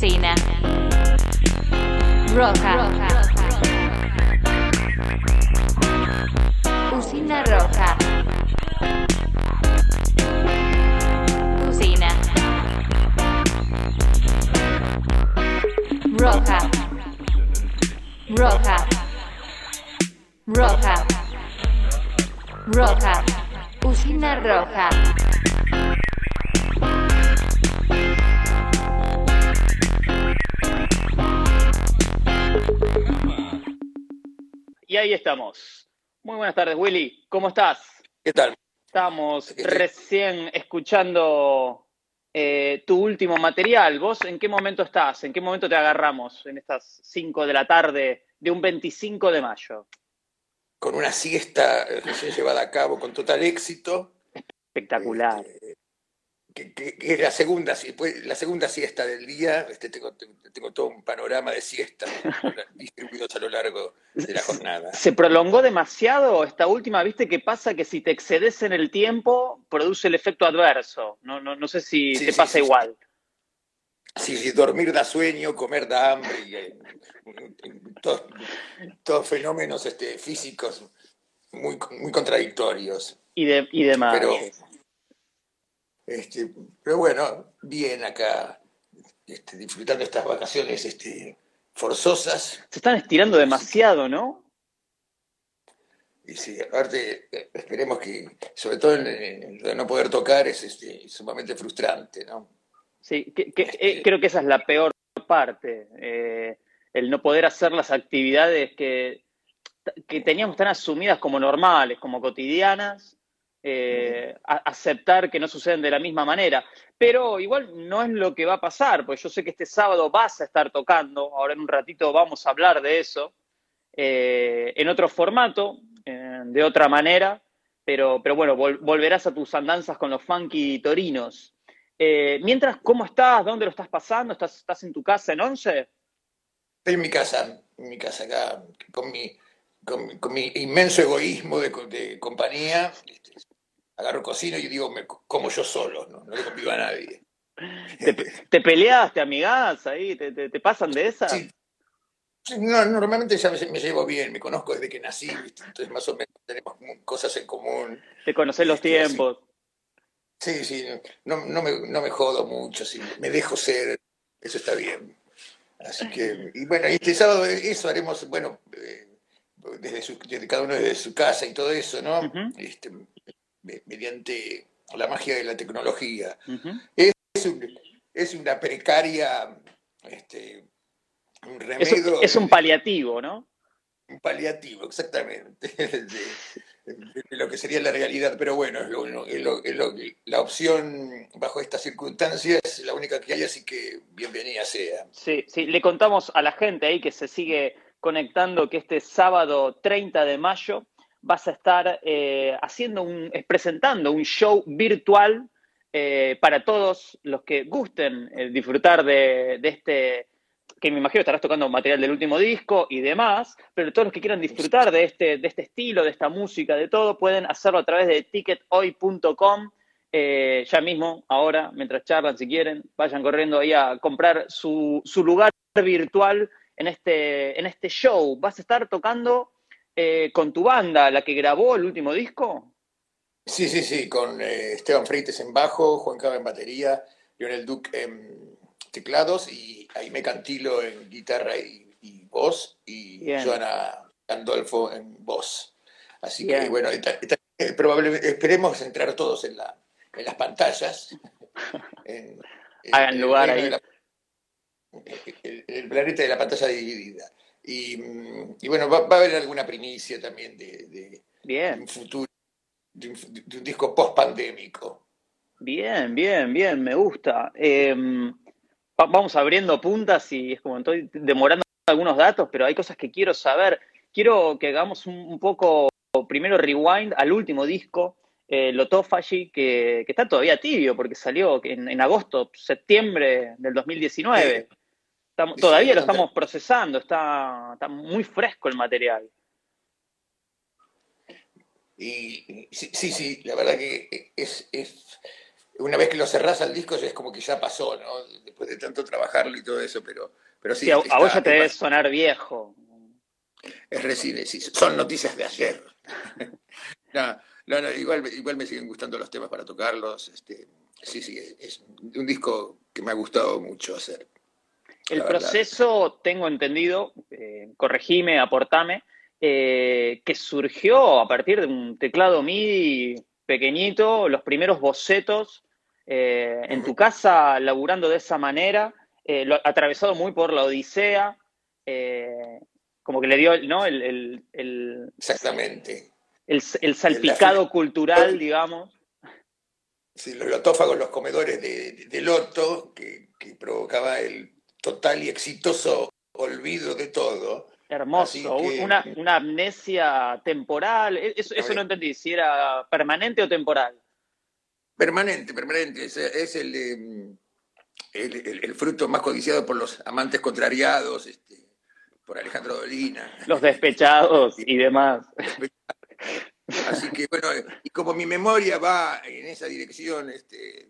Usina. Roja. Usina roja. Usina. Roja. Roja. Roja. Roja. Usina roja. Ahí estamos. Muy buenas tardes, Willy. ¿Cómo estás? ¿Qué tal? Estamos Estoy- recién escuchando eh, tu último material. ¿Vos en qué momento estás? ¿En qué momento te agarramos en estas 5 de la tarde de un 25 de mayo? Con una siesta eh, recién llevada a cabo con total éxito, Espectacular. eh, que, que- que es la segunda, pues, la segunda siesta del día. Este, tengo, tengo, todo un panorama de siestas distribuidos a lo largo de la jornada. ¿Se prolongó demasiado esta última? ¿Viste qué pasa? Que si te excedes en el tiempo, produce el efecto adverso. No, no, no sé si Sí, te sí, pasa sí, igual. Sí, sí, dormir da sueño, comer da hambre, y, eh, todos, todos fenómenos este, físicos muy, muy contradictorios. Y, de, y demás. Pero, este, pero bueno, bien acá, este, disfrutando estas vacaciones este, forzosas. Se están estirando demasiado, ¿no? Y sí, aparte, esperemos que, sobre todo lo de no poder tocar, es este, sumamente frustrante, ¿no? Sí, que- que- eh, creo que esa es la peor parte, eh, el no poder hacer las actividades que, que teníamos tan asumidas como normales, como cotidianas, eh, aceptar que no suceden de la misma manera. Pero igual no es lo que va a pasar, porque yo sé que este sábado vas a estar tocando, ahora en un ratito vamos a hablar de eso, eh, en otro formato, eh, de otra manera, pero, pero bueno, vol- volverás a tus andanzas con los funky torinos. Mientras, ¿cómo estás? ¿Dónde lo estás pasando? ¿Estás, estás en tu casa en Once? Estoy en mi casa, en mi casa acá, con mi, con, mi- con mi inmenso egoísmo de, de compañía, este, agarro cocino y digo, me co- como yo solo, no, no le convido a nadie. ¿Te, te peleas, te amigás ahí? ¿Te, te- te pasan de esa? Sí. No, normalmente ya me, me llevo bien, me conozco desde que nací, ¿viste? entonces más o menos tenemos cosas en común. ¿Te conocés los Este, tiempos? Sí, sí, no, no me, no me jodo mucho, sí, me dejo ser, eso está bien. Así que, y bueno, y este sábado eso haremos, bueno, eh, desde, su- desde cada uno desde su casa y todo eso, ¿no? Este, me- mediante la magia de la tecnología. Es, un- es una precaria, este, un remedio. es un paliativo, ¿no? Un paliativo, exactamente, de, de lo que sería la realidad, pero bueno, es lo, es lo- es lo- la opción bajo estas circunstancias es la única que hay, así que bienvenida sea. Sí, sí, le contamos a la gente ahí que se sigue conectando que este sábado 30 de mayo vas a estar eh, haciendo un, eh, presentando un show virtual eh, para todos los que gusten disfrutar de, este, que me imagino estarás tocando material del último disco y demás, pero todos los que quieran disfrutar de este, de este estilo, de esta música, de todo, pueden hacerlo a través de tickethoy.com. Ya mismo, ahora, mientras charlan, si quieren, vayan corriendo ahí a comprar su, su lugar virtual en este, en este show. ¿Vas a estar tocando eh, con tu banda, la que grabó el último disco? Sí, sí, sí, con eh, Esteban Freites en bajo, Juan Caba en batería, Lionel Duque en teclados y Aime Cantilo en guitarra y, y voz y Bien. Joana Gandolfo en voz. Así Bien. que bueno, eh, probablemente esperemos entrar todos en, la, en las pantallas en- Hagan en lugar ahí. la- el, el planeta de la pantalla dividida. Y, mm, y bueno, va, va a haber alguna primicia también de, de- de Bien, un futuro, de un, de un disco post-pandémico. bien, bien, bien, me gusta. Eh, va- vamos abriendo puntas y es como estoy demorando algunos datos, pero hay cosas que quiero saber. Quiero que hagamos un, un poco, primero rewind al último disco, eh, Lotofagy, que, que está todavía tibio porque salió en, en agosto, septiembre del 2019. Estamos- todavía lo estamos procesando, está, está muy fresco el material. Y sí, sí, sí, la verdad que es, es una vez que lo cerrás al disco es como que ya pasó, ¿no? Después de tanto trabajarlo y todo eso, pero, pero sí. Sí, a, vos ya te debe sonar viejo. Es recién, sí, son noticias de ayer. no, no, no, igual, igual me siguen gustando los temas para tocarlos. Este, sí, sí, es un disco que me ha gustado mucho hacer. El proceso, tengo entendido, eh, corregime, aportame, eh, que surgió a partir de un teclado MIDI pequeñito, los primeros bocetos, eh, en tu casa laburando de esa manera, eh, lo- atravesado muy por la odisea, como que le dio ¿no? el, el- el- Exactamente. el- el salpicado cultural, digamos. Sí, los lotófagos, los comedores de, de- de loto, que, que provocaba el total y exitoso olvido de todo. Hermoso, que- una, una amnesia temporal, e- eso, eso no entendí, si era permanente o temporal. Permanente, permanente. Es, es el, eh, el, el- el fruto más codiciado por los amantes contrariados, este, por Alejandro Dolina. Los despechados y demás. Así que bueno, y como mi memoria va en esa dirección este,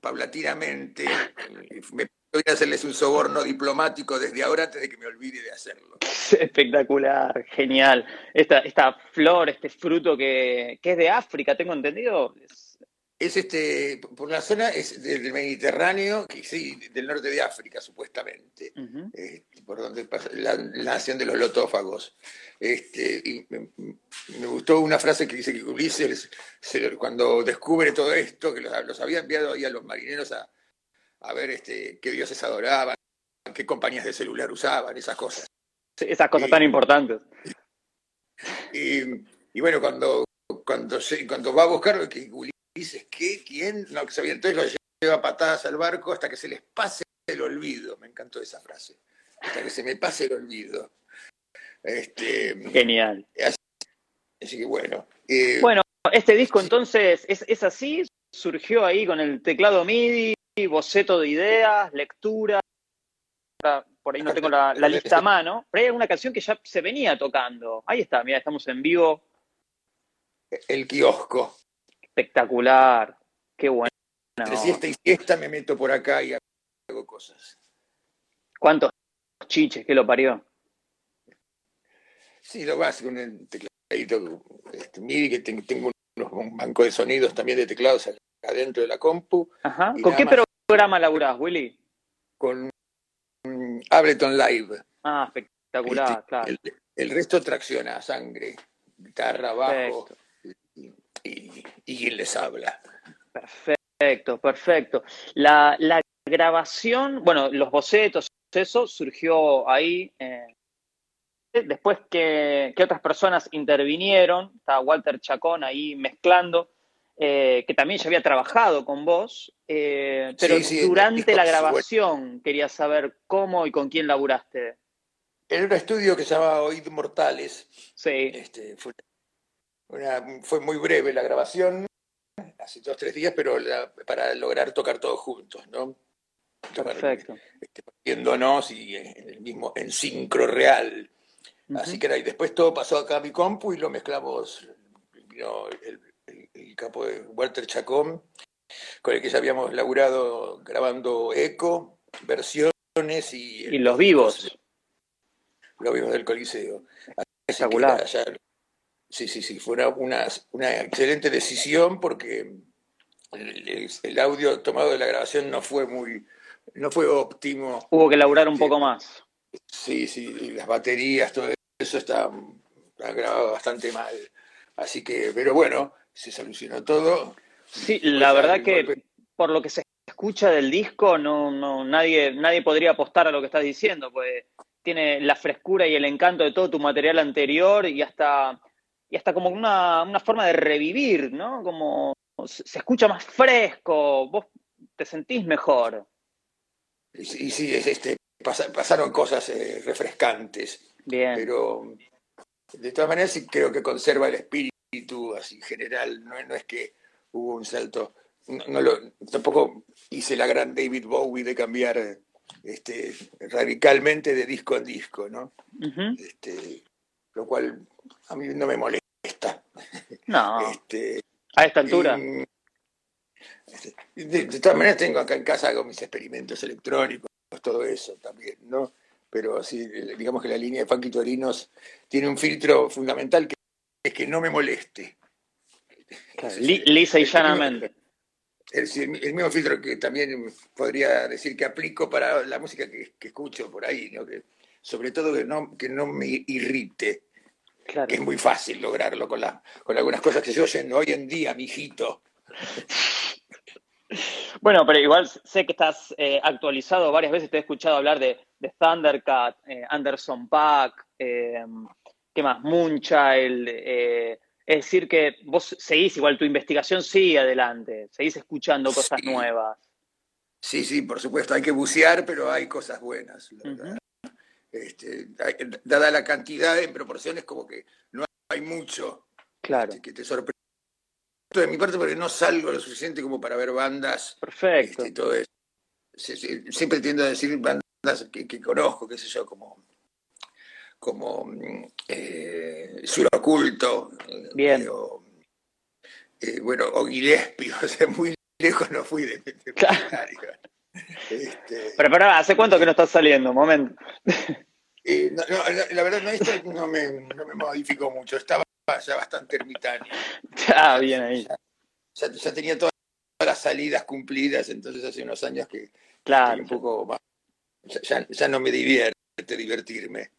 paulatinamente, eh, me voy a hacerles un soborno diplomático desde ahora antes de que me olvide de hacerlo. Espectacular, genial. Esta, esta flor, este fruto que, que es de África, tengo entendido. Es- Es este, por la zona es del Mediterráneo, que sí, del norte de África, supuestamente. Eh, por donde pasa la, la nación de los lotófagos. Este, y me, me gustó una frase que dice que Ulises, se- cuando descubre todo esto, que los, los había enviado ahí a los marineros a, a ver este, qué dioses adoraban, qué compañías de celular usaban, esas cosas. Esas cosas Sí. tan importantes. Y, y bueno, cuando, cuando, se- cuando va a buscar, que Ulises, ¿qué? ¿Quién? No, sabía, entonces lo lleva patadas al barco hasta que se les pase el olvido. Me encantó esa frase. Hasta que se me pase el olvido. Este, Genial. Así que bueno. eh, Bueno, este disco entonces es, es así, surgió ahí con el teclado MIDI, boceto de ideas, lectura. Por ahí no tengo la, la lista a mano, pero hay alguna canción que ya se venía tocando. Ahí está, mira, estamos en vivo. el kiosco. Espectacular. Qué bueno. Entre siesta y siesta me meto por acá y hago cosas. ¿Cuántos chiches que lo parió? Sí, lo básico, un tecladito este, MIDI, que tengo, unos, un banco de sonidos también de teclados acá adentro de la compu, Ajá. ¿Con qué más. Programa laburás, Willy? con un Ableton Live. Ah, espectacular, Este, claro. el, el resto tracciona sangre, guitarra, bajo y, y, y quien les habla. Perfecto, perfecto. La, la grabación, bueno, los bocetos, eso surgió ahí. eh, después que, que otras personas intervinieron, está Walter Chacón ahí mezclando, eh, que también ya había trabajado con vos, eh, pero Sí, sí, en durante la grabación quería saber cómo y con quién laburaste. En un estudio que se llama Oíd Mortales, Sí, Este, fue, una- fue muy breve la grabación, hace dos tres días, pero la- para lograr tocar todos juntos, ¿no? Perfecto. este, y en el mismo, en sincro real. Así que era, y después todo pasó acá a mi compu y lo mezclamos. Vino el, el- capo de Walter Chacón, con el que ya habíamos laburado grabando eco, versiones y, Y los vivos. los vivos del Coliseo. Así que Espectacular. ya- sí, sí, sí, fue una, una, una excelente decisión porque el, el- el audio tomado de la grabación no fue muy, no fue óptimo. Hubo que laburar un Sí. poco más. Sí, sí, las baterías, todo eso está, está grabado bastante mal. Así que, pero bueno, se solucionó todo. Sí, la verdad que golpe- por lo que se escucha del disco, no, no, nadie, nadie podría apostar a lo que estás diciendo, pues tiene la frescura y el encanto de todo tu material anterior y hasta, y hasta como una, una forma de revivir, ¿no? Como se escucha más fresco, vos te sentís mejor. Y sí, este, pasaron cosas eh, refrescantes. Bien. Pero de todas maneras sí creo que conserva el espíritu así general, no, no es que hubo un salto, no, lo, tampoco hice la gran David Bowie de cambiar este, radicalmente de disco en disco, ¿no? este, lo cual a mí no me molesta. No. Este, a esta altura. de, todas maneras tengo acá en casa hago mis experimentos electrónicos, todo eso también, ¿no? Pero sí, digamos que la línea de Funky Torinos tiene un filtro fundamental que es que no me moleste. lisa y llanamente. El, el, mismo filtro que también podría decir que aplico para la música que, escucho por ahí, ¿no? que, sobre todo que no, que no me irrite, que es muy fácil lograrlo con, la, con algunas cosas que se oyen hoy en día, mijito. Bueno, pero igual sé que estás eh, actualizado, varias veces te he escuchado hablar de, Thundercat, eh, Anderson Pack, eh, ¿qué más? Moonchild, es decir que vos seguís igual tu investigación sigue adelante, seguís escuchando cosas nuevas. Sí, sí, por supuesto, hay que bucear, pero hay cosas buenas. Este, dada la cantidad en proporciones, como que no hay mucho claro. Este, que te sorprende de mi parte porque no salgo lo suficiente como para ver bandas. Perfecto. Este, todo eso. Siempre tiendo a decir bandas que, conozco, qué sé yo, como como eh, Sur Oculto. Bien. Eh, o, eh, bueno, o Gillespie, o sea, muy lejos no fui de, de este, Pero, pero, ¿hace cuánto que no estás saliendo? Momento. Eh, no, la, verdad, no, esto no me, no me modificó mucho. Estaba ya bastante ermitaño. Ah, bien ahí. Ya, tenía todas las salidas cumplidas, entonces hace unos años que claro, un poco más. Ya, no me divierte divertirme.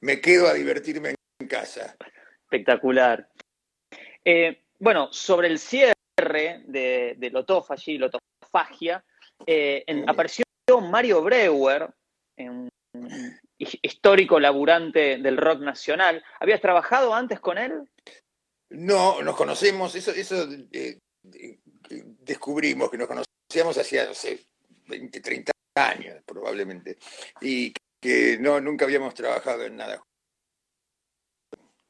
Me quedo a divertirme en casa. Espectacular. Eh, bueno, sobre el cierre de, de Lotofagia, eh, apareció Mario Breuer, en histórico laburante del rock nacional. ¿Habías trabajado antes con él? No, nos conocemos, eso, eso eh, descubrimos que nos conocíamos hacía, hace 20, 30 años probablemente, y que no, nunca habíamos trabajado en nada.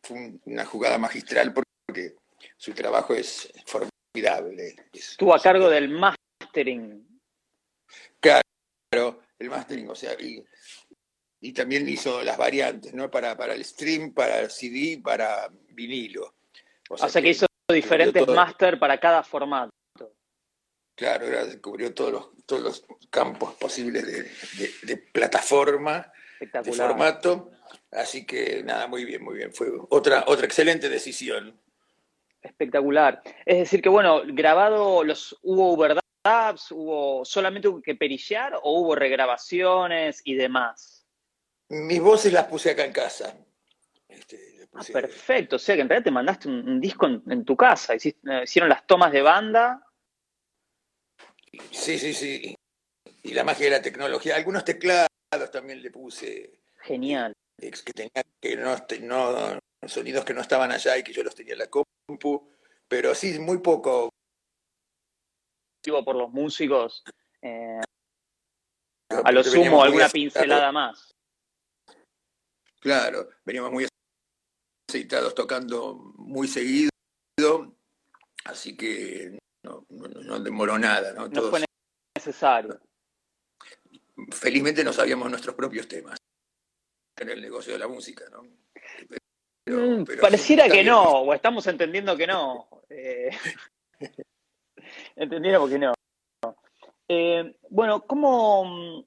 Fue una jugada magistral porque su trabajo es formidable. Estuvo a cargo del mastering. Claro, el mastering, o sea, y y también hizo las variantes, ¿no? Para, para el stream, para el CD, para vinilo. O sea, que, hizo diferentes máster para cada formato. Claro, era, cubrió todos los, todos los campos posibles de, de, plataforma, de formato. Así que nada, muy bien, muy bien. Fue otra, otra excelente decisión. Espectacular. Es decir, que bueno, grabado los hubo overdubs, hubo solamente que perillar o hubo regrabaciones y demás. Mis voces las puse acá en casa. Este, ah, perfecto. O sea que en realidad te mandaste un, disco en, tu casa. Eh, hicieron las tomas de banda. Sí, sí, sí. Y la magia de la tecnología. Algunos teclados también le puse. Genial. Que tenía que no, sonidos que no estaban allá y que yo los tenía en la compu. Pero sí, muy poco. Por los músicos. Eh, a lo sumo, alguna pincelada más. Claro, veníamos muy aceitados tocando muy seguido, así que no, demoró nada. No, no fue necesario. Felizmente no sabíamos nuestros propios temas en el negocio de la música, ¿no? Mm, pareciera que no, o estamos entendiendo que no. Eh, entendiendo que no. Eh, bueno, ¿cómo,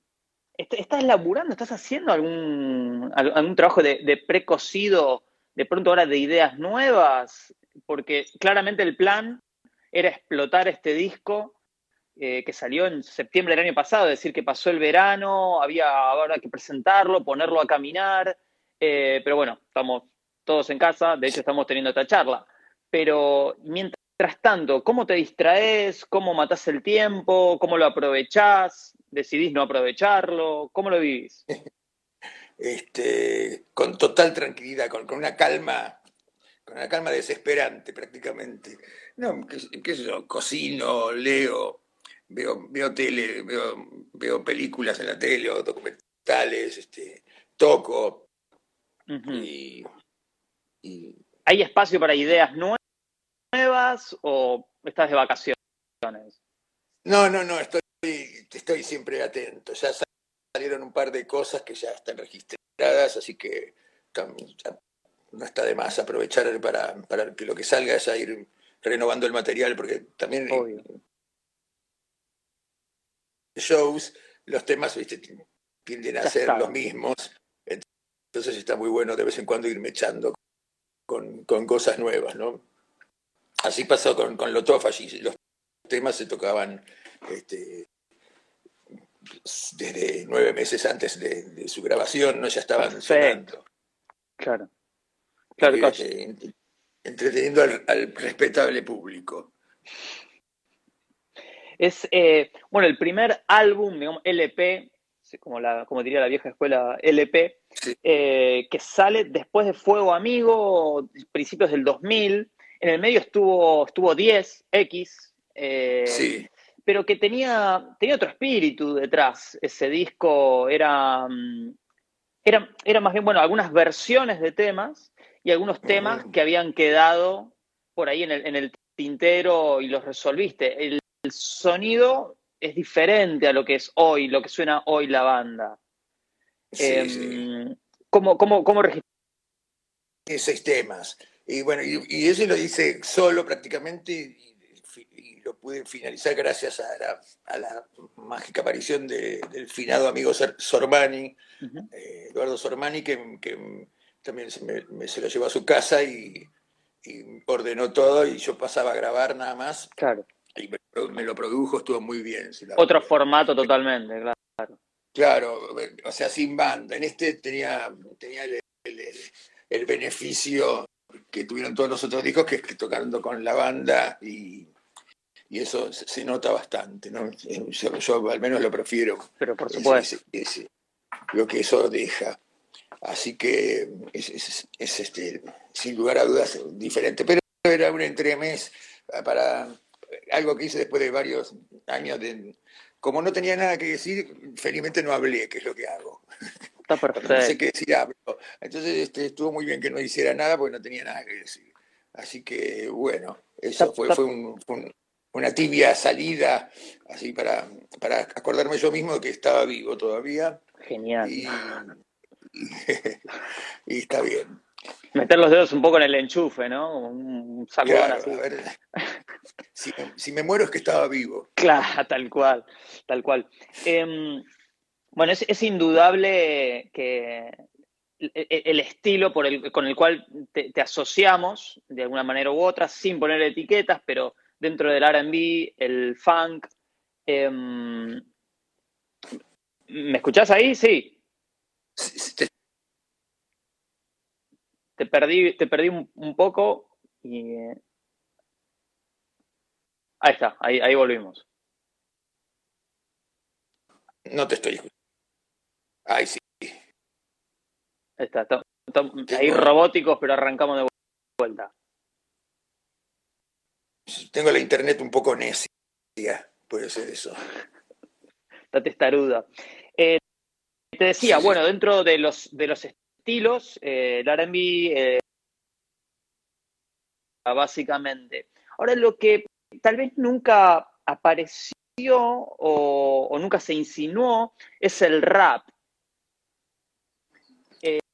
¿Estás laburando? ¿Estás haciendo algún, algún trabajo de, precocido de pronto ahora de ideas nuevas? Porque claramente el plan era explotar este disco eh, que salió en septiembre del año pasado, es decir, que pasó el verano, había ahora que presentarlo, ponerlo a caminar, eh, pero bueno, estamos todos en casa, de hecho estamos teniendo esta charla. Pero mientras tanto, ¿cómo te distraes? ¿Cómo matás el tiempo? ¿Cómo lo aprovechás? ¿Decidís no aprovecharlo? ¿Cómo lo vivís? Este, con total tranquilidad, con, con una calma, con una calma desesperante prácticamente. No, qué, qué sé yo, cocino, leo, veo, veo tele, veo, veo películas en la tele o documentales, este, toco y, y ¿Hay espacio para ideas nuevas o estás de vacaciones? No, no, no, estoy, estoy siempre atento. Ya salieron un par de cosas que ya están registradas, así que no está de más aprovechar para, para que lo que salga ya ir renovando el material, porque también Obvio. shows, los temas ¿viste? tienden a Ya ser los mismos, entonces está muy bueno de vez en cuando irme echando con, con cosas nuevas, ¿no? Así pasó con, con Lotofagi, los temas se tocaban este, desde nueve meses antes de, de su grabación, ¿no? Ya estaban Perfecto. sonando. Claro. Claro, claro. Ent- entreteniendo al, al respetable público. Es, eh, bueno, el primer álbum, digamos, LP, como, la, como diría la vieja escuela LP, Sí. eh, que sale después de Fuego Amigo, principios del 2000. En el medio estuvo, estuvo 10, X, eh, Sí, pero que tenía, tenía otro espíritu detrás. Ese disco era, mm, era, era más bien, bueno, algunas versiones de temas y algunos temas que habían quedado por ahí en el, en el tintero y los resolviste. El, el sonido es diferente a lo que es hoy, lo que suena hoy la banda. sí, Em, sí. ¿Cómo, cómo, cómo seis temas. Y bueno, y, y eso lo hice solo prácticamente y, y lo pude finalizar gracias a la, a la mágica aparición de- del finado amigo Sor- Sormani, eh, Eduardo Sormani, que, que también se, me, me- se lo llevó a su casa y, y ordenó todo y yo pasaba a grabar nada más Claro. y me, me lo produjo, estuvo muy bien. Otro formato totalmente, claro. Claro, o sea, sin banda. En este tenía, tenía el, el- el- el beneficio que tuvieron todos los otros discos, que es que tocando con la banda y, y eso se, se nota bastante, ¿no? Yo, yo al menos lo prefiero. Pero por ese- supuesto. ese- ese- lo que eso deja. Así que es, es- es, este, sin lugar a dudas diferente. Pero era un entremés para algo que hice después de varios años de... Como no tenía nada que decir, felizmente no hablé, que es lo que hago. Está Cuando no sé perfecto. qué decir, hablo. Entonces este, estuvo muy bien que no hiciera nada porque no tenía nada que decir. Así que bueno, eso Está- fue, está- fue, un- fue un- una tibia salida, así para, para acordarme yo mismo de que estaba vivo todavía Genial. y, y- está bien. Meter los dedos un poco en el enchufe, ¿no? Un Claro, así. a ver, si, si me muero es que estaba vivo. Claro, tal cual, tal cual. Em, bueno, es, es indudable que el, el- el estilo por el, con el cual te, te asociamos, de alguna manera u otra, sin poner etiquetas, pero dentro del RB, el funk. em, ¿Me escuchás ahí? Sí. Te- Te perdí, te perdí un, un poco y. eh, Ahí está, ahí, ahí volvimos. no te estoy escuchando. Ay, sí. Ahí está, está- está- ahí robóticos, pero arrancamos de vuelta. Tengo la internet un poco necia. Puede ser eso. Está testaruda. Eh, te decía, Sí, sí. bueno, dentro de los, de los estilos, eh, el RB, eh, básicamente. Ahora, lo que tal vez nunca apareció o, o nunca se insinuó es el rap.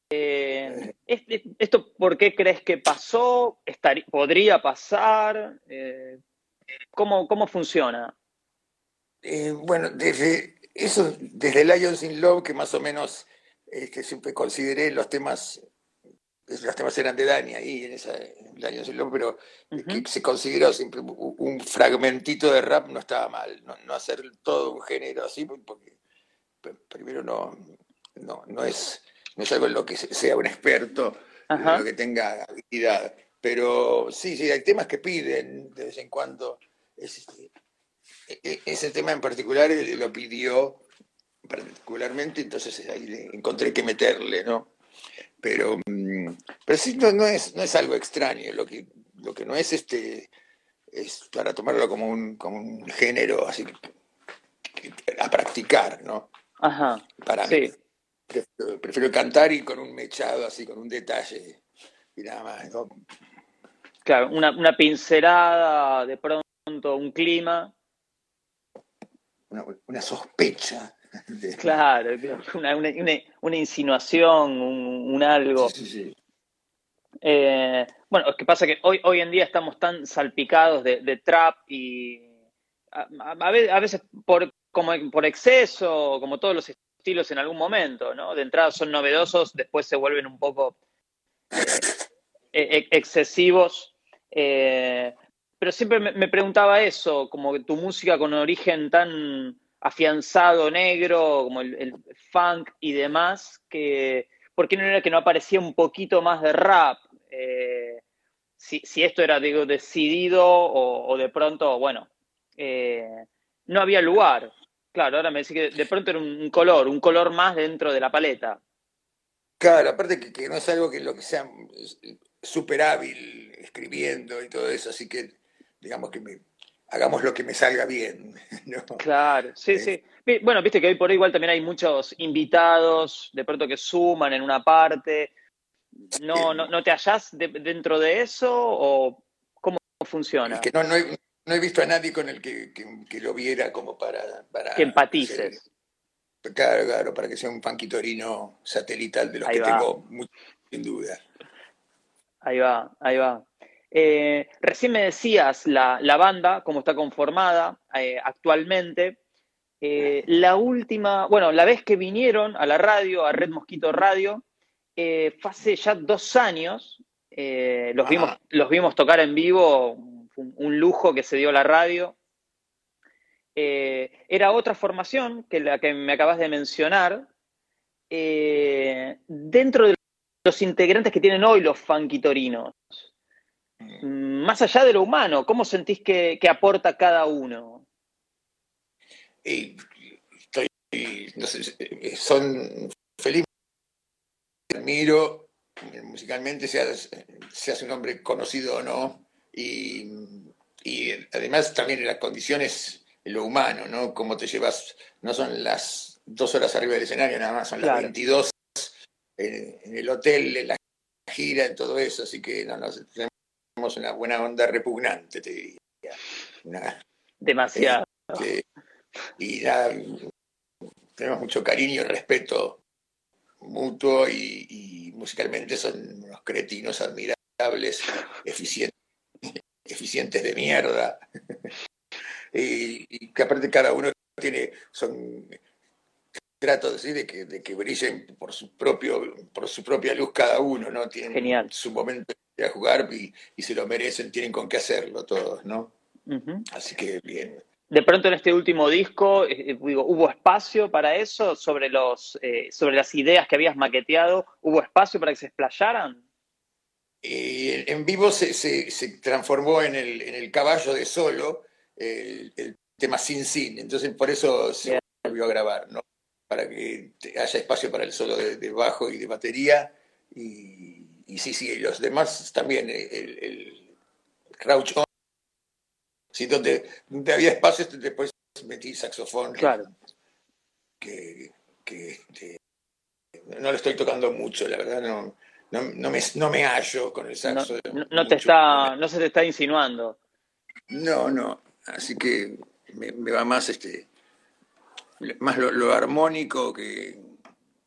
Eh, ¿Esto por qué crees que pasó? Estaría- ¿Podría pasar? Eh, ¿cómo, ¿Cómo funciona? Eh, bueno, desde eso, desde Lions in Love, que más o menos que siempre consideré los temas, los temas eran de Dani ahí en esa en Lions in Love, pero que se consideró siempre un fragmentito de rap no estaba mal, no, no hacer todo un género así, porque primero no, no, no es, no es algo en lo que se- sea un experto, en lo que tenga habilidad. Pero sí, sí, hay temas que piden de vez en cuando. Este, ese tema en particular lo pidió particularmente, entonces ahí le encontré que meterle, ¿no? Pero, mm, pero sí, no, no, es, no es algo extraño, lo que, lo que no es este es para tomarlo como un, como un género así a practicar, ¿no? Ajá. Para sí. prefiero, cantar y con un mechado así, con un detalle y nada más, ¿no? Claro, una, una pincelada, de pronto un clima. Una, una sospecha. Claro, una, una, una insinuación, un, un algo. Sí, sí, sí. Eh, bueno, es que pasa que hoy, hoy en día estamos tan salpicados de, de trap y a, a, a veces por, como por exceso, como todos los estilos en algún momento, ¿no? De entrada son novedosos, después se vuelven un poco eh, excesivos. Eh, pero siempre me, preguntaba eso, como que tu música con origen tan afianzado negro, como el, funk y demás, que ¿por qué no era que no aparecía un poquito más de rap? Eh, si, si, esto era, digo, decidido o, o de pronto, bueno, eh, no había lugar. Claro, ahora me decís que de pronto era un color, un color más dentro de la paleta. Claro, aparte que, que no es algo que lo que sea súper hábil escribiendo y todo eso, así que digamos que me, hagamos lo que me salga bien. ¿no? Claro, sí, eh. sí. Bueno, viste que hoy por hoy igual también hay muchos invitados, de pronto que suman en una parte. ¿No, no, no te hallás de, dentro de eso o cómo funciona? Es que no, no, he, no, he, visto a nadie con el que, que, que lo viera como para... para que empatices. Ser, claro, claro, para que sea un panquitorino satelital de los Ahí que va. tengo, muy, sin duda. Ahí va, ahí va. Eh, recién me decías la, la, banda, cómo está conformada eh, actualmente. Eh, la última, bueno, la vez que vinieron a la radio, a Red Mosquito Radio, fue hace ya dos años. los, vimos, los vimos tocar en vivo, un, un, lujo que se dio la radio. era otra formación que la que me acabas de mencionar. dentro de los integrantes que tienen hoy los funkitorinos, más allá de lo humano, ¿cómo sentís que, que aporta cada uno? Y estoy, no sé, son feliz, admiro musicalmente, seas, seas un hombre conocido o no, y, y además también en las condiciones, en lo humano, ¿no? Cómo te llevas, no son las dos horas arriba del escenario, nada más, son claro. las 22 en, en, el hotel, en la gira, en todo eso, así que no, no, una buena onda repugnante, te diría. Una, Demasiado. Este, y nada, tenemos mucho cariño y respeto mutuo y, y, musicalmente son unos cretinos admirables, eficientes, eficientes de mierda. y, y, que aparte cada uno tiene, son trato de que, de que brillen por su propio, por su propia luz cada uno, ¿no? Tienen Genial. su momento de jugar y, y, se lo merecen, tienen con qué hacerlo todos, ¿no? Uh -huh. Así que bien. De pronto en este último disco, eh, digo, ¿hubo espacio para eso? Sobre, los, eh, sobre las ideas que habías maqueteado, ¿hubo espacio para que se explayaran? Eh, en vivo se, se, se, transformó en el, en el caballo de solo, el, el tema Sin Sin, entonces por eso se volvió a grabar, ¿no? Para que haya espacio para el solo de, de bajo y de batería. Y, y, sí, sí, los demás también, el, el Crouch On si donde, donde había espacio después metí saxofón. Claro. Que, que, que, no le estoy tocando mucho, la verdad, no, no, no, me, no me hallo con el saxo. No, no te está, no se te está insinuando. No, no, así que me, me va más este más lo, lo armónico que,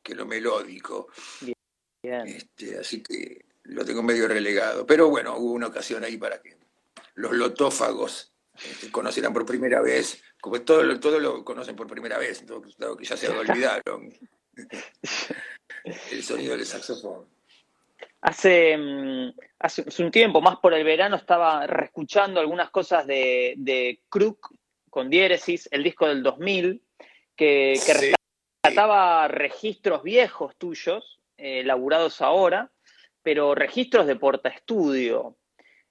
que, lo melódico. Bien. Este, así que lo tengo medio relegado. Pero bueno, hubo una ocasión ahí para que los lotófagos este, conocieran por primera vez, como todo lo, todo lo conocen por primera vez, dado que ya se olvidaron el sonido del saxofón. Hace, mm, hace, un tiempo, más por el verano, estaba reescuchando algunas cosas de, de Crook con diéresis, el disco del 2000, que, que sí. rescataba registros viejos tuyos, eh, laburados ahora, pero registros de portaestudio.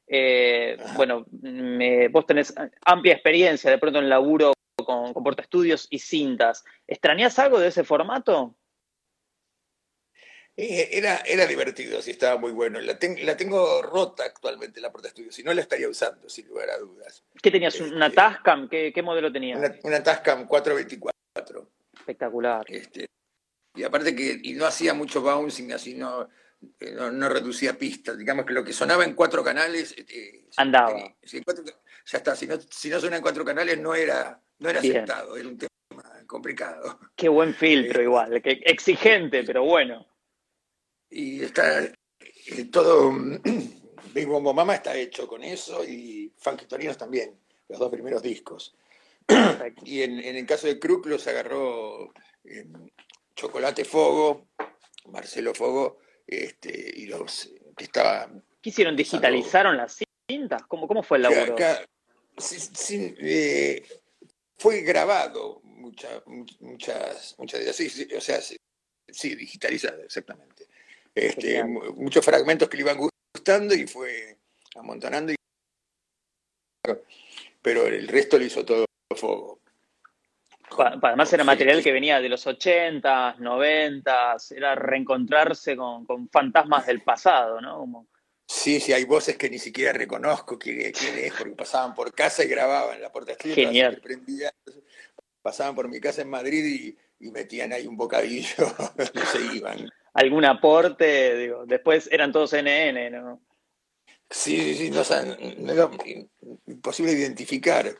Eh, bueno, me, vos tenés amplia experiencia de pronto en laburo con, con Porta Estudios y cintas. ¿Extrañás algo de ese formato? Eh, era, era divertido, sí, estaba muy bueno. La, la tengo rota actualmente la Porta Estudios, si no la estaría usando, sin lugar a dudas. ¿Qué tenías? ¿Una Este, Tascam? ¿Qué, qué modelo tenías? Una, una Tascam 424. Espectacular. Este, y aparte que y no hacía mucho bouncing, así no, eh, no, no reducía pistas. Digamos que lo que sonaba en cuatro canales. eh, Andaba. eh, si en cuatro- ya está, si no, si no suena en cuatro canales no era, no era Bien. aceptado, era un tema complicado. Qué buen filtro igual, que exigente, pero bueno. Y está todo. Big Bombo Mama está hecho con eso y Funky Torinos también, los dos primeros discos. Y en, en el caso de Crook los agarró eh, Chocolate Fogo, Marcelo Fogo, este, y los que estaba ¿Qué hicieron? ¿Digitalizaron las cintas? ¿Cómo, cómo fue el laburo? acá, eh, fue grabado mucha- much- muchas, muchas de ellas, sí, sí, o sea, sí, sí, digitalizado, exactamente. Este, muchos fragmentos que le iban gustando y fue amontonando, y- pero el resto lo hizo todo Pa- Además era material que venía de los 80s, 90s, era reencontrarse con, con fantasmas del pasado, ¿no? Como- Sí, sí, hay voces que ni siquiera reconozco quién, quién es, porque pasaban por casa y grababan la puerta Genial. prendía, pasaban por mi casa en Madrid y, y metían ahí un bocadillo y se iban. algún aporte, digo, después eran todos NN, ¿no? Sí, sí, sí, no, no era imposible identificar.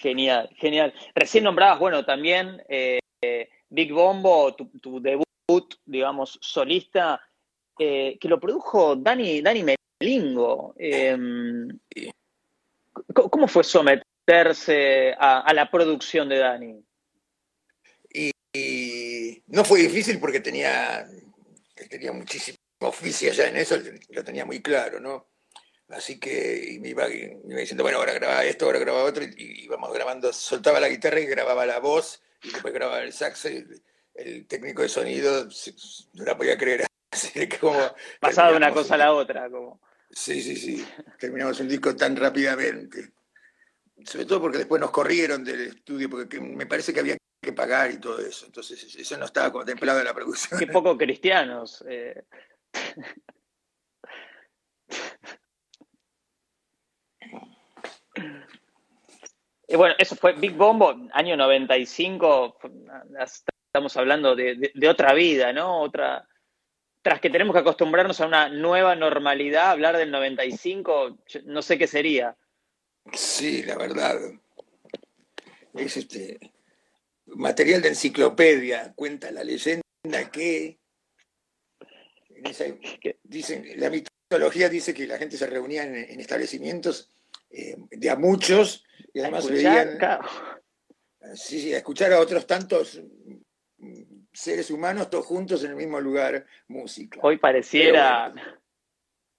Genial, genial. Recién nombrabas, bueno, también eh, Big Bombo, tu, tu debut, digamos, solista, eh, que lo produjo Dani, Dani Melingo. Eh, Sí. ¿cómo, fue someterse a, a la producción de Dani? Y no fue difícil porque tenía, tenía muchísimo oficio ya en eso, lo tenía muy claro, ¿no? Así que y me, iba, me iba diciendo, bueno, ahora graba esto, ahora graba otro, y, y íbamos grabando, soltaba la guitarra y grababa la voz, y después grababa el saxo, y el, técnico de sonido se- no la podía creer. Así que como Pasaba de una cosa a la otra, como. Sí, sí, sí. Terminamos un disco tan rápidamente. Sobre todo porque después nos corrieron del estudio, porque que- me parece que había que pagar y todo eso. Entonces eso no estaba contemplado en la producción. Qué poco cristianos. eh. Y bueno, eso fue Big Bombo, año 95. fue- Estamos hablando de, de- de otra vida, ¿no? Otra. Tras que tenemos que acostumbrarnos a una nueva normalidad, hablar del 95, yo no sé qué sería. Sí, la verdad. Es este material de enciclopedia. Cuenta la leyenda que dicen, la mitología dice que la gente se reunía en, en establecimientos eh, de a muchos y además veían claro. Sí, sí, a escuchar a otros tantos mm, seres humanos todos juntos en el mismo lugar, música. Hoy pareciera.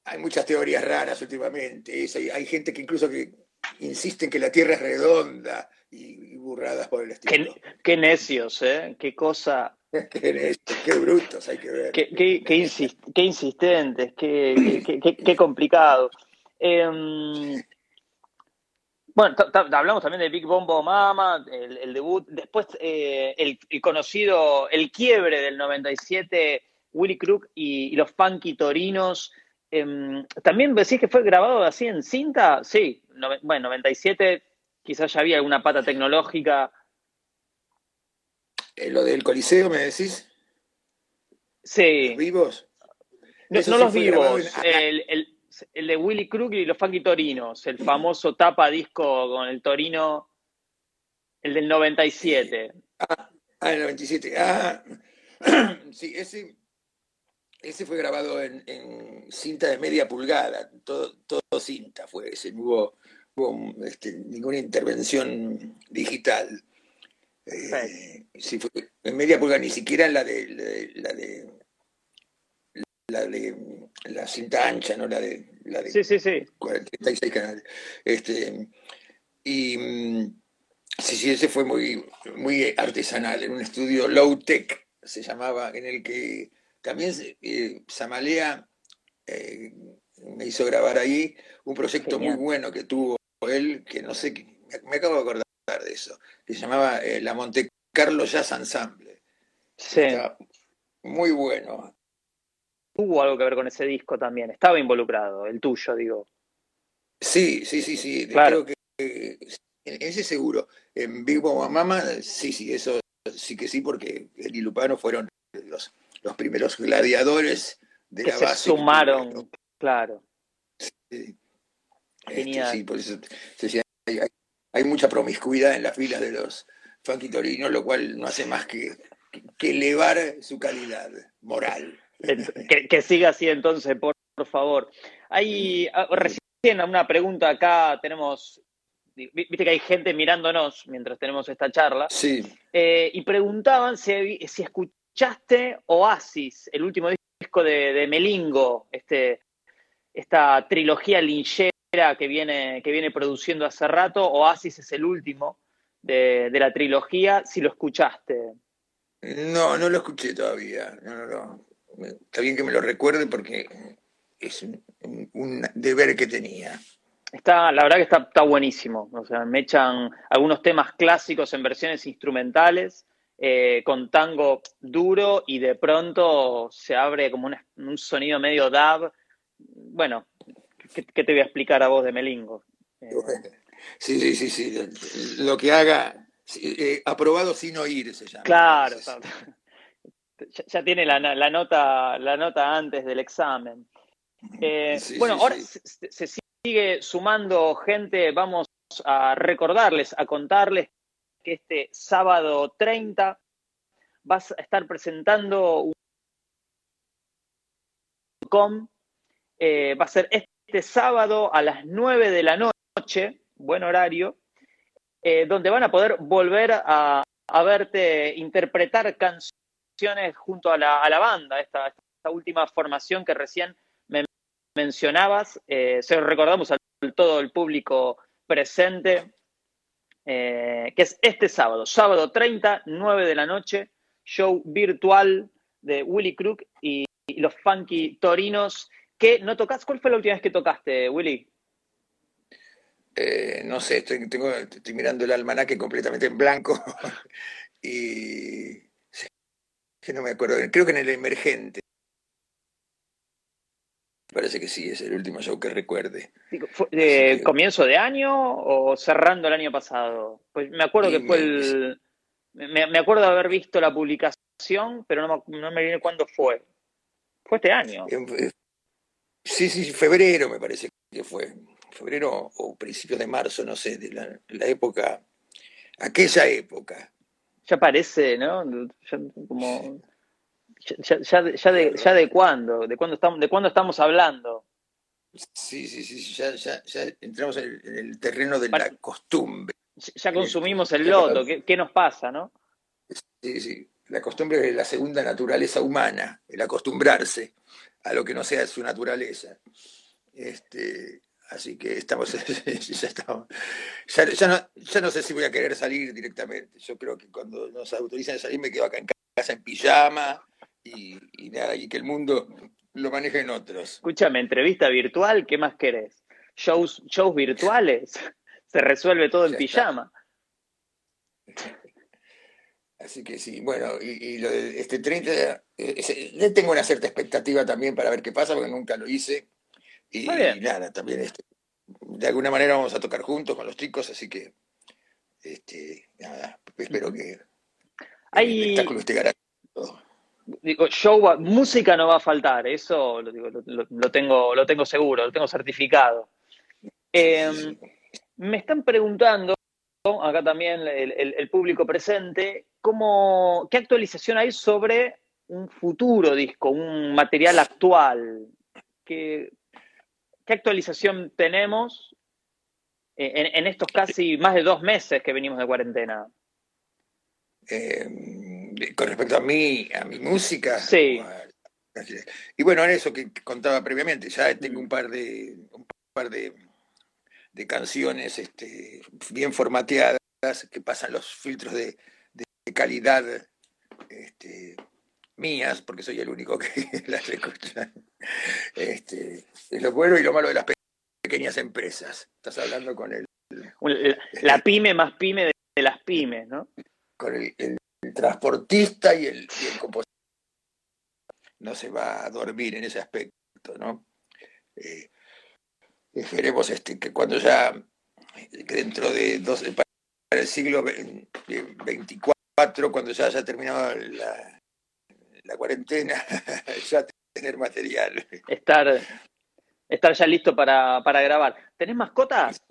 Hay muchas teorías raras últimamente. es- hay, hay gente que incluso que insiste en que la Tierra es redonda y, y burradas por el estilo. Qué, qué necios, ¿eh? Qué cosa. Qué, qué brutos hay que ver. Qué, qué- qué insis- qué insistentes, qué, qué- qué- qué complicado. Em, bueno, hablamos también de Big Bombo Mama, el, el debut. Después, eh, el, el conocido, el quiebre del 97, Willy Crook y, y los Funky Torinos. Em, También decís que fue grabado así en cinta. Sí, nove- bueno, 97, quizás ya había alguna pata tecnológica. Eh, lo del Coliseo, ¿me decís? Sí. ¿Los vivos? No, no sí los vivos, en- el, el- el de Willy Crook y los Funky Torinos, el famoso tapa disco con el Torino, el del 97. Ah, el 97. Ah, sí, ese, ese fue grabado en, en cinta de media pulgada, todo, todo cinta fue ese, no hubo, hubo, este, ninguna intervención digital. Eh, sí, fue en media pulgada, ni siquiera la de la de la de la, cinta ancha, no la de la de Sí, sí, sí. 46 canales. Este, y mm, sí, sí, ese fue muy, muy artesanal, en un estudio low-tech, se llamaba, en el que también se- eh, Samalea eh, me hizo grabar ahí un proyecto muy bueno que tuvo él, que no sé, me acabo de acordar de eso, que se llamaba eh, La Monte Carlo Jazz Ensemble. Sí. muy bueno. Tuvo algo que ver con ese disco también, estaba involucrado, el tuyo, digo. Sí, sí, sí, sí. Claro. Creo que ese seguro. En Big Mama Mama, sí, sí, eso sí que sí, porque el y Lupano fueron los, los primeros gladiadores de la base. Sumaron, claro. Sí. Este, sí, por eso hay, mucha promiscuidad en las filas de los funky torinos, lo cual no hace más que, que elevar su calidad moral. Que, siga así entonces, por, favor. Hay ah, recién una pregunta acá, tenemos, viste que hay gente mirándonos mientras tenemos esta charla. Sí. Eh, y preguntaban si, si escuchaste Oasis, el último disco de, Melingo, este, esta trilogía linchera que viene, que viene produciendo hace rato. Oasis es el último de, la trilogía, si lo escuchaste. No, no lo escuché todavía. No, no, no. Está bien que me lo recuerde porque es un, deber que tenía. Está, la verdad que está, está, buenísimo. O sea, me echan algunos temas clásicos en versiones instrumentales, eh, con tango duro, y de pronto se abre como un, sonido medio dab. Bueno, ¿qué, te voy a explicar a vos de Melingo? Eh, sí, sí, sí, sí. Lo que haga, eh, aprobado sin oír se llama. Claro, ya, tiene la, nota, la nota antes del examen. Eh, bueno, ahora se, sigue sumando gente, vamos a recordarles, a contarles que este sábado 30 vas a estar presentando un com, eh, va a ser este sábado a las 9 de la noche, buen horario, eh, donde van a poder volver a, verte interpretar canciones junto a la, banda, esta, esta, última formación que recién me mencionabas. Eh, se lo recordamos a todo el público presente, eh, que es este sábado, sábado 30, 9 de la noche, show virtual de Willy Crook y, los Funky Torinos. que no tocas? ¿Cuál fue la última vez que tocaste, Willy? Eh, no sé, estoy, estoy mirando el almanaque completamente en blanco y que no me acuerdo, creo que en el emergente. Parece que sí, es el último show que recuerde. ¿De comienzo de año o cerrando el año pasado? Pues me acuerdo que fue el... Me, acuerdo de haber visto la publicación, pero no, no me viene cuándo fue. Fue este año. Sí, sí, febrero me parece que fue febrero o principios de marzo, no sé, de la, época, aquella época. Ya parece, ¿no? Ya, como, ya, ya, de, ya de cuándo, de cuándo estamos, de cuándo estamos hablando. Sí, sí, sí, ya, ya, ya entramos en el, terreno de la costumbre. Ya consumimos el loto, ¿Qué, ¿qué, nos pasa, no? Sí, sí, la costumbre es la segunda naturaleza humana, el acostumbrarse a lo que no sea su naturaleza. Este, Así que estamos, ya, estamos ya, no, ya, no, sé si voy a querer salir directamente. Yo creo que cuando nos autoricen a salir me quedo acá en casa en pijama y, nada, y que el mundo lo manejen otros. Escúchame, entrevista virtual, ¿qué más querés? Shows, shows virtuales, se resuelve todo en pijama. Así que sí, bueno, y, lo de este 30, eh, tengo una cierta expectativa también para ver qué pasa, porque nunca lo hice y, nada, también este, de alguna manera vamos a tocar juntos con los chicos, así que este, nada, espero que el espectáculo esté garantizado. Digo, show, música no va a faltar, eso lo, digo, lo, tengo, lo tengo seguro, lo tengo certificado. Em, me están preguntando, acá también el, público presente, ¿cómo, ¿qué actualización hay sobre un futuro disco, un material actual? que ¿Qué actualización tenemos eh, en, estos casi más de dos meses que venimos de cuarentena? Eh, con respecto a mí, a mi música. Sí. Y bueno, en eso que contaba previamente, ya tengo un par de, un par de, canciones este, bien formateadas que pasan los filtros de, calidad este, mías, porque soy el único que las escucha. Este, es lo bueno y lo malo de las pequeñas empresas. Estás hablando con el... La pyme más pyme de, las pymes, ¿no? Con el, transportista y el, y compositor. No se va a dormir en ese aspecto, ¿no? Eh, esperemos este, que cuando ya, que dentro de dos, para el siglo XXIV, cuando ya haya terminado la, la cuarentena, ya tener material. Estar, estar ya listo para, para grabar. ¿Tenés mascotas?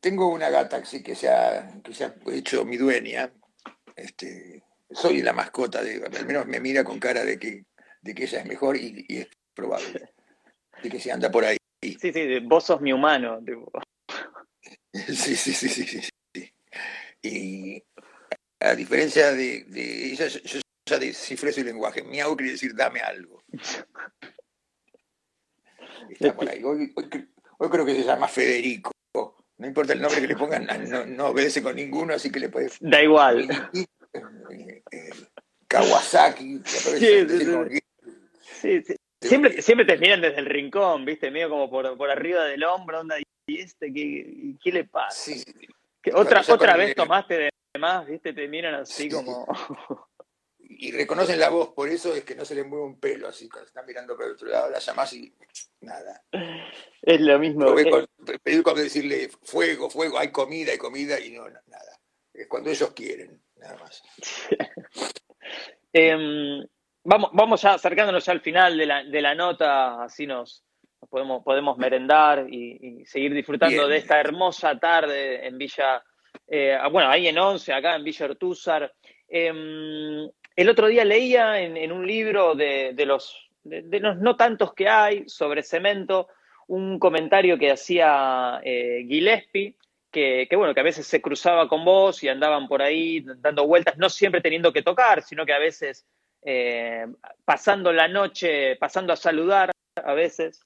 Tengo una gata sí, que, se ha, que se ha hecho mi dueña. Este, soy la mascota, de, al menos me mira con cara de que, de que ella es mejor y, es probable. De que se anda por ahí. Sí, sí, vos sos mi humano. Sí, sí, sí, sí, sí. Y a diferencia de, de ella, yo, ya descifré su lenguaje. Miau quiere decir dame algo. Está por ahí. Hoy, creo que se llama Federico. No importa el nombre que le pongan, no, no obedece con ninguno, así que le puedes. Da igual. Kawasaki. Sí, sí, Siempre, siempre te miran desde el rincón, ¿viste? Medio como por, por arriba del hombro, onda, ¿y este qué, qué le pasa? otra otra vez tomaste de más, ¿viste? Te miran así como y reconocen la voz, por eso es que no se le mueve un pelo, así cuando están mirando para el otro lado, la llamás y nada. Es lo mismo. Pedir cuando decirle fuego, fuego, hay comida, hay comida, y no, nada. Es cuando ellos quieren, nada más. Em, vamos, vamos ya acercándonos ya al final de la, de la nota, así nos, podemos, podemos merendar y, seguir disfrutando de esta hermosa tarde en Villa, eh, bueno, ahí en Once, acá en Villa Ortúzar. Em, el otro día leía en, un libro de, los, no tantos que hay sobre cemento un comentario que hacía eh, Gillespie, que, bueno, que a veces se cruzaba con vos y andaban por ahí dando vueltas, no siempre teniendo que tocar, sino que a veces eh, pasando la noche, pasando a saludar a veces.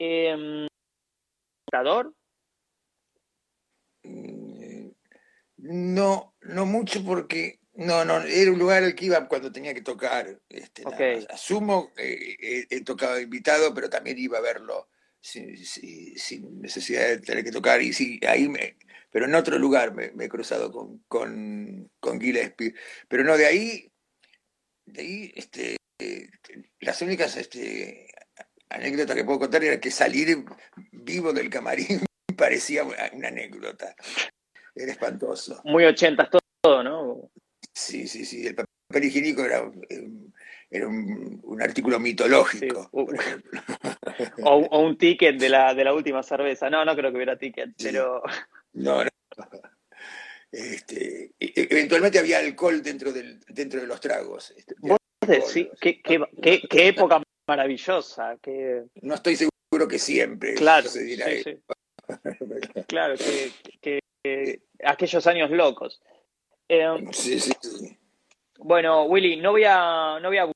Eh, no, no mucho porque no, no, era un lugar al que iba cuando tenía que tocar. Este, Asumo, eh, he, tocado invitado, pero también iba a verlo sin, necesidad de tener que tocar. Y sí, ahí me, pero en otro lugar me, he cruzado con, con, con, Gillespie. Pero no, de ahí, de ahí, este, las únicas este, anécdotas que puedo contar era que salir vivo del camarín parecía una anécdota. Era espantoso. Muy ochentas todo, ¿no? Sí, sí, sí. El papel higiénico era, era un, artículo mitológico, por ejemplo. O, un ticket de la, de la última cerveza. No, no creo que hubiera ticket, pero. No, no. Este, e, eventualmente había alcohol dentro, del, dentro de los tragos. Este, ¿Vos decís? ¿Qué, qué, qué, qué, época maravillosa. No estoy seguro que siempre claro, se dirá Claro, que, que, aquellos años locos. Em, sí, sí, Bueno, Willy, no voy a, no voy a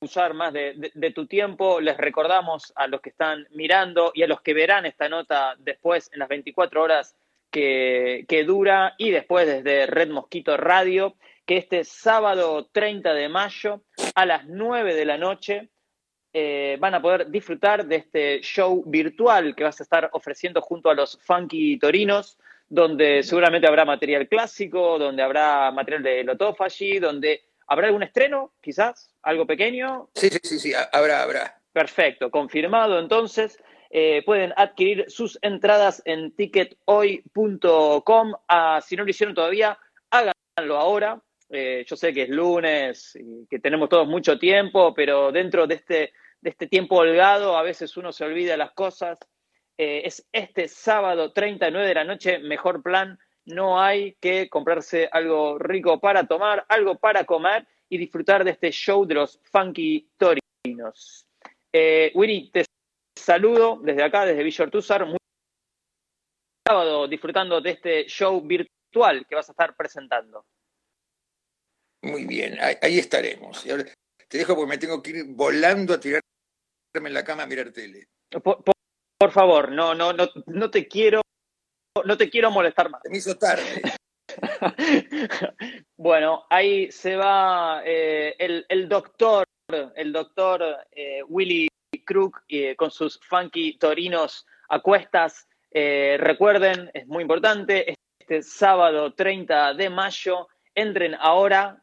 usar más de, tu tiempo. Les recordamos a los que están mirando y a los que verán esta nota después en las 24 horas que, dura y después desde Red Mosquito Radio, que este sábado 30 de mayo a las 9 de la noche eh, van a poder disfrutar de este show virtual que vas a estar ofreciendo junto a los Funky Torinos donde seguramente habrá material clásico, donde habrá material de Lotofagy, donde habrá algún estreno, quizás, algo pequeño. Sí, sí, sí, sí, habrá, habrá. Perfecto, confirmado entonces. Eh, pueden adquirir sus entradas en tickethoy.com. Ah, si no lo hicieron todavía, háganlo ahora. Eh, yo sé que es lunes y que tenemos todos mucho tiempo, pero dentro de este, de este tiempo holgado a veces uno se olvida las cosas eh, es este sábado 39 de la noche, mejor plan, no hay que comprarse algo rico para tomar, algo para comer y disfrutar de este show de los Funky Torinos. Eh, Winnie, te saludo desde acá, desde Villa Ortúzar, muy sábado disfrutando de este show virtual que vas a estar presentando. Muy bien, ahí, estaremos. te dejo porque me tengo que ir volando a tirarme en la cama a mirar tele. Por favor, no, no, no, no te quiero, no te quiero molestar más. me hizo tarde. bueno, ahí se va eh, el, doctor, el doctor eh, Willy Crook eh, con sus funky torinos a cuestas. recuerden, es muy importante, este sábado 30 de mayo, entren ahora,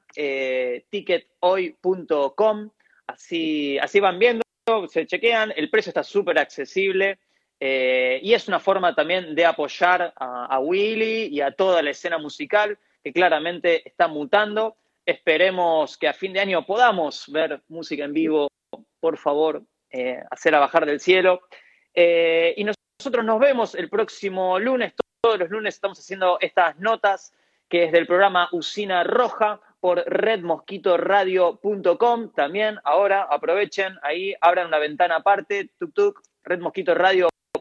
tickethoy.com, así, así van viendo, se chequean, el precio está súper accesible. Eh, y es una forma también de apoyar a, Willy y a toda la escena musical que claramente está mutando. Esperemos que a fin de año podamos ver música en vivo, por favor, eh, hacerla bajar del cielo. Eh, y nosotros nos vemos el próximo lunes. Todos los lunes estamos haciendo estas notas que es del programa Usina Roja por redmosquitoradio.com. También ahora aprovechen, ahí abran una ventana aparte, tuk tuk,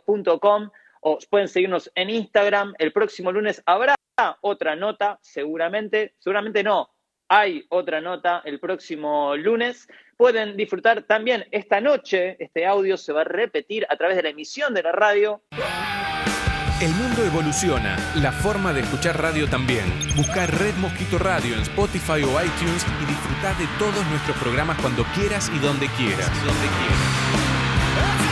redmosquitoradio.com o pueden seguirnos en Instagram. El próximo lunes habrá otra nota, seguramente, seguramente no, hay otra nota el próximo lunes. Pueden disfrutar también esta noche, este audio se va a repetir a través de la emisión de la radio. El mundo evoluciona, la forma de escuchar radio también. Busca Red Mosquito Radio en Spotify o iTunes y disfrutar de todos nuestros programas cuando quieras y donde quieras. Donde quieras.